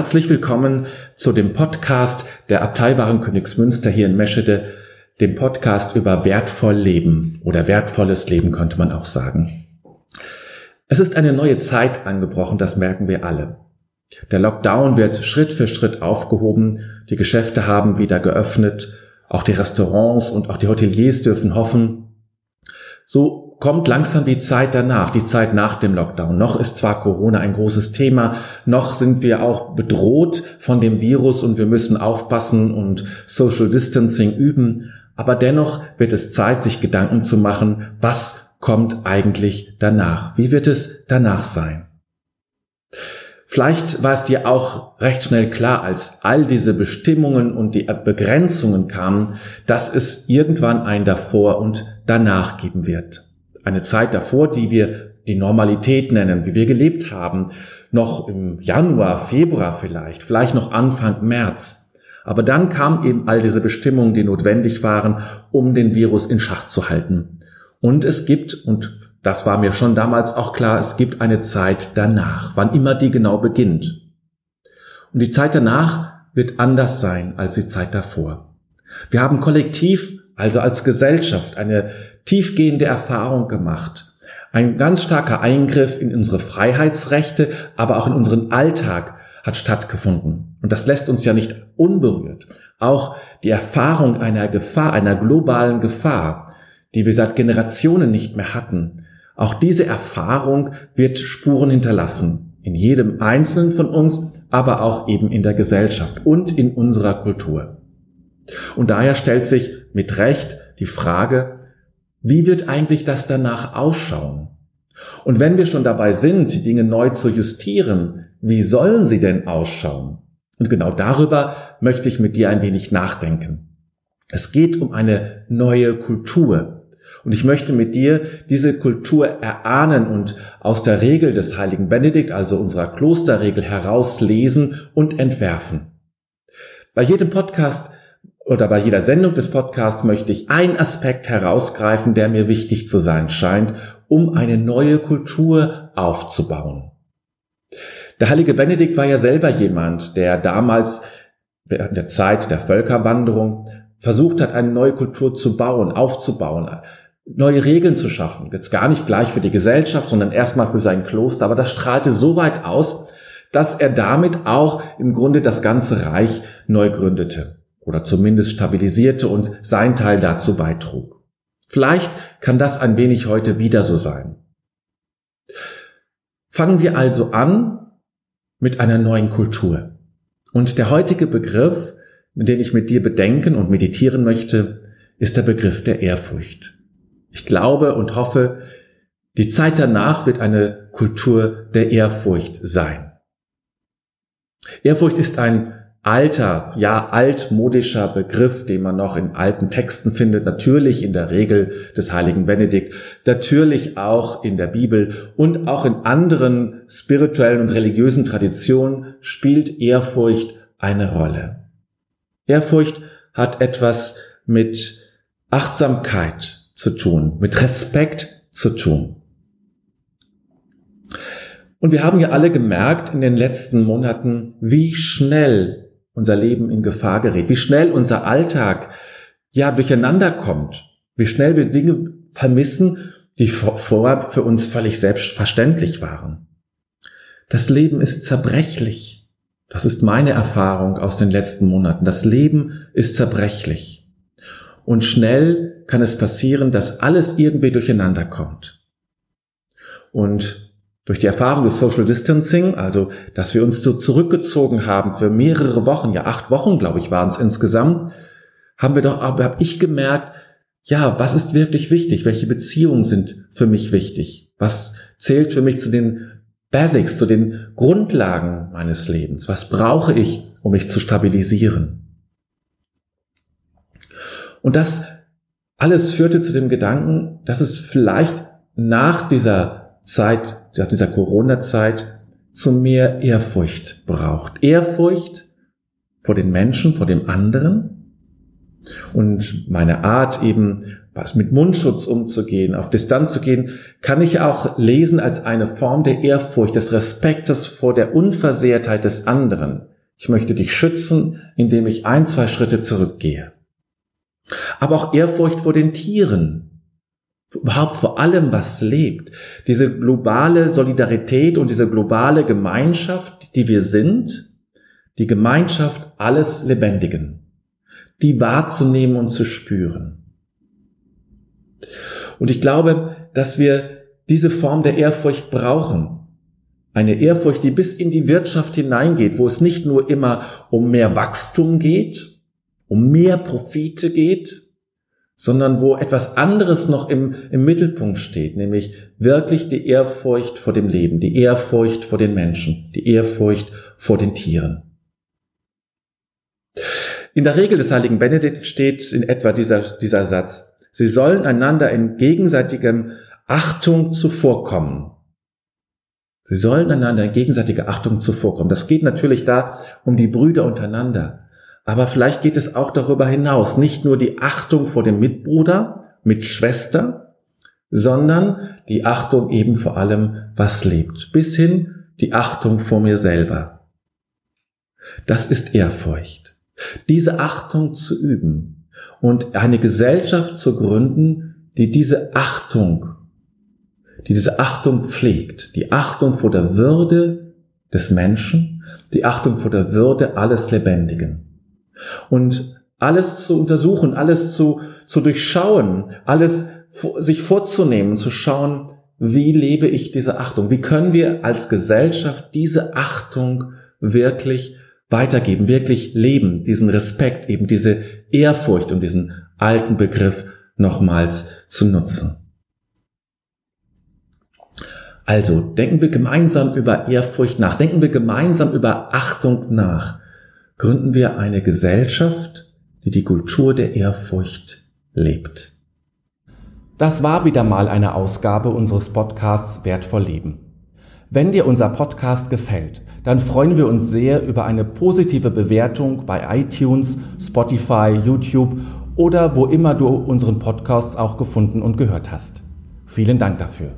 Herzlich willkommen zu dem Podcast der Abtei Warenkönigsmünster hier in Meschede, dem Podcast über wertvoll Leben oder wertvolles Leben könnte man auch sagen. Es ist eine neue Zeit angebrochen, das merken wir alle. Der Lockdown wird Schritt für Schritt aufgehoben, die Geschäfte haben wieder geöffnet, auch die Restaurants und auch die Hoteliers dürfen hoffen. So kommt langsam die Zeit danach, die Zeit nach dem Lockdown. Noch ist zwar Corona ein großes Thema, noch sind wir auch bedroht von dem Virus und wir müssen aufpassen und Social Distancing üben, aber dennoch wird es Zeit, sich Gedanken zu machen, was kommt eigentlich danach? Wie wird es danach sein? Vielleicht war es dir auch recht schnell klar, als all diese Bestimmungen und die Begrenzungen kamen, dass es irgendwann ein davor und danach geben wird eine Zeit davor, die wir die Normalität nennen, wie wir gelebt haben, noch im Januar, Februar vielleicht, vielleicht noch Anfang März. Aber dann kamen eben all diese Bestimmungen, die notwendig waren, um den Virus in Schach zu halten. Und es gibt, und das war mir schon damals auch klar, es gibt eine Zeit danach, wann immer die genau beginnt. Und die Zeit danach wird anders sein als die Zeit davor. Wir haben kollektiv also als Gesellschaft, eine tiefgehende Erfahrung gemacht. Ein ganz starker Eingriff in unsere Freiheitsrechte, aber auch in unseren Alltag hat stattgefunden. Und das lässt uns ja nicht unberührt. Auch die Erfahrung einer Gefahr, einer globalen Gefahr, die wir seit Generationen nicht mehr hatten, auch diese Erfahrung wird Spuren hinterlassen. In jedem Einzelnen von uns, aber auch eben in der Gesellschaft und in unserer Kultur. Und daher stellt sich mit Recht die Frage, wie wird eigentlich das danach ausschauen? Und wenn wir schon dabei sind, die Dinge neu zu justieren, wie sollen sie denn ausschauen? Und genau darüber möchte ich mit dir ein wenig nachdenken. Es geht um eine neue Kultur. Und ich möchte mit dir diese Kultur erahnen und aus der Regel des heiligen Benedikt, also unserer Klosterregel, herauslesen und entwerfen. Bei jedem Podcast oder bei jeder Sendung des Podcasts möchte ich einen Aspekt herausgreifen, der mir wichtig zu sein scheint, um eine neue Kultur aufzubauen. Der heilige Benedikt war ja selber jemand, der damals während der Zeit der Völkerwanderung versucht hat, eine neue Kultur zu bauen, aufzubauen, neue Regeln zu schaffen. Jetzt gar nicht gleich für die Gesellschaft, sondern erstmal für sein Kloster. Aber das strahlte so weit aus, dass er damit auch im Grunde das ganze Reich neu gründete oder zumindest stabilisierte und sein Teil dazu beitrug. Vielleicht kann das ein wenig heute wieder so sein. Fangen wir also an mit einer neuen Kultur. Und der heutige Begriff, den ich mit dir bedenken und meditieren möchte, ist der Begriff der Ehrfurcht. Ich glaube und hoffe, die Zeit danach wird eine Kultur der Ehrfurcht sein. Ehrfurcht ist ein alter, ja altmodischer Begriff, den man noch in alten Texten findet, natürlich in der Regel des heiligen Benedikt, natürlich auch in der Bibel und auch in anderen spirituellen und religiösen Traditionen spielt Ehrfurcht eine Rolle. Ehrfurcht hat etwas mit Achtsamkeit zu tun, mit Respekt zu tun. Und wir haben ja alle gemerkt in den letzten Monaten, wie schnell unser Leben in Gefahr gerät, wie schnell unser Alltag ja durcheinander kommt, wie schnell wir Dinge vermissen, die vorher für uns völlig selbstverständlich waren. Das Leben ist zerbrechlich. Das ist meine Erfahrung aus den letzten Monaten. Das Leben ist zerbrechlich. Und schnell kann es passieren, dass alles irgendwie durcheinander kommt. Und durch die Erfahrung des Social Distancing, also dass wir uns so zurückgezogen haben für mehrere Wochen, ja acht Wochen, glaube ich, waren es insgesamt, haben wir doch, habe ich gemerkt, ja, was ist wirklich wichtig? Welche Beziehungen sind für mich wichtig? Was zählt für mich zu den Basics, zu den Grundlagen meines Lebens? Was brauche ich, um mich zu stabilisieren? Und das alles führte zu dem Gedanken, dass es vielleicht nach dieser Zeit, nach dieser Corona-Zeit zu mehr Ehrfurcht braucht. Ehrfurcht vor den Menschen, vor dem anderen. Und meine Art eben, was mit Mundschutz umzugehen, auf Distanz zu gehen, kann ich auch lesen als eine Form der Ehrfurcht, des Respektes vor der Unversehrtheit des anderen. Ich möchte dich schützen, indem ich ein, zwei Schritte zurückgehe. Aber auch Ehrfurcht vor den Tieren, überhaupt vor allem, was lebt. Diese globale Solidarität und diese globale Gemeinschaft, die wir sind, die Gemeinschaft alles Lebendigen, die wahrzunehmen und zu spüren. Und ich glaube, dass wir diese Form der Ehrfurcht brauchen. Eine Ehrfurcht, die bis in die Wirtschaft hineingeht, wo es nicht nur immer um mehr Wachstum geht, um mehr Profite geht, sondern wo etwas anderes noch im, im Mittelpunkt steht, nämlich wirklich die Ehrfurcht vor dem Leben, die Ehrfurcht vor den Menschen, die Ehrfurcht vor den Tieren. In der Regel des heiligen Benedikt steht in etwa dieser, dieser Satz, sie sollen einander in gegenseitigem Achtung zuvorkommen. Sie sollen einander in gegenseitiger Achtung zuvorkommen. Das geht natürlich da um die Brüder untereinander. Aber vielleicht geht es auch darüber hinaus. Nicht nur die Achtung vor dem Mitbruder, Mitschwester, sondern die Achtung eben vor allem, was lebt. Bis hin die Achtung vor mir selber. Das ist Ehrfurcht. Diese Achtung zu üben und eine Gesellschaft zu gründen, die diese Achtung, die diese Achtung pflegt, die Achtung vor der Würde des Menschen, die Achtung vor der Würde alles Lebendigen. Und alles zu untersuchen, alles zu, zu durchschauen, alles sich vorzunehmen, zu schauen, wie lebe ich diese Achtung? Wie können wir als Gesellschaft diese Achtung wirklich weitergeben, wirklich leben, diesen Respekt, eben diese Ehrfurcht, um diesen alten Begriff nochmals zu nutzen. Also denken wir gemeinsam über Ehrfurcht nach, denken wir gemeinsam über Achtung nach, gründen wir eine Gesellschaft, die die Kultur der Ehrfurcht lebt. Das war wieder mal eine Ausgabe unseres Podcasts Wertvoll Leben. Wenn dir unser Podcast gefällt, dann freuen wir uns sehr über eine positive Bewertung bei iTunes, Spotify, YouTube oder wo immer du unseren Podcast auch gefunden und gehört hast. Vielen Dank dafür.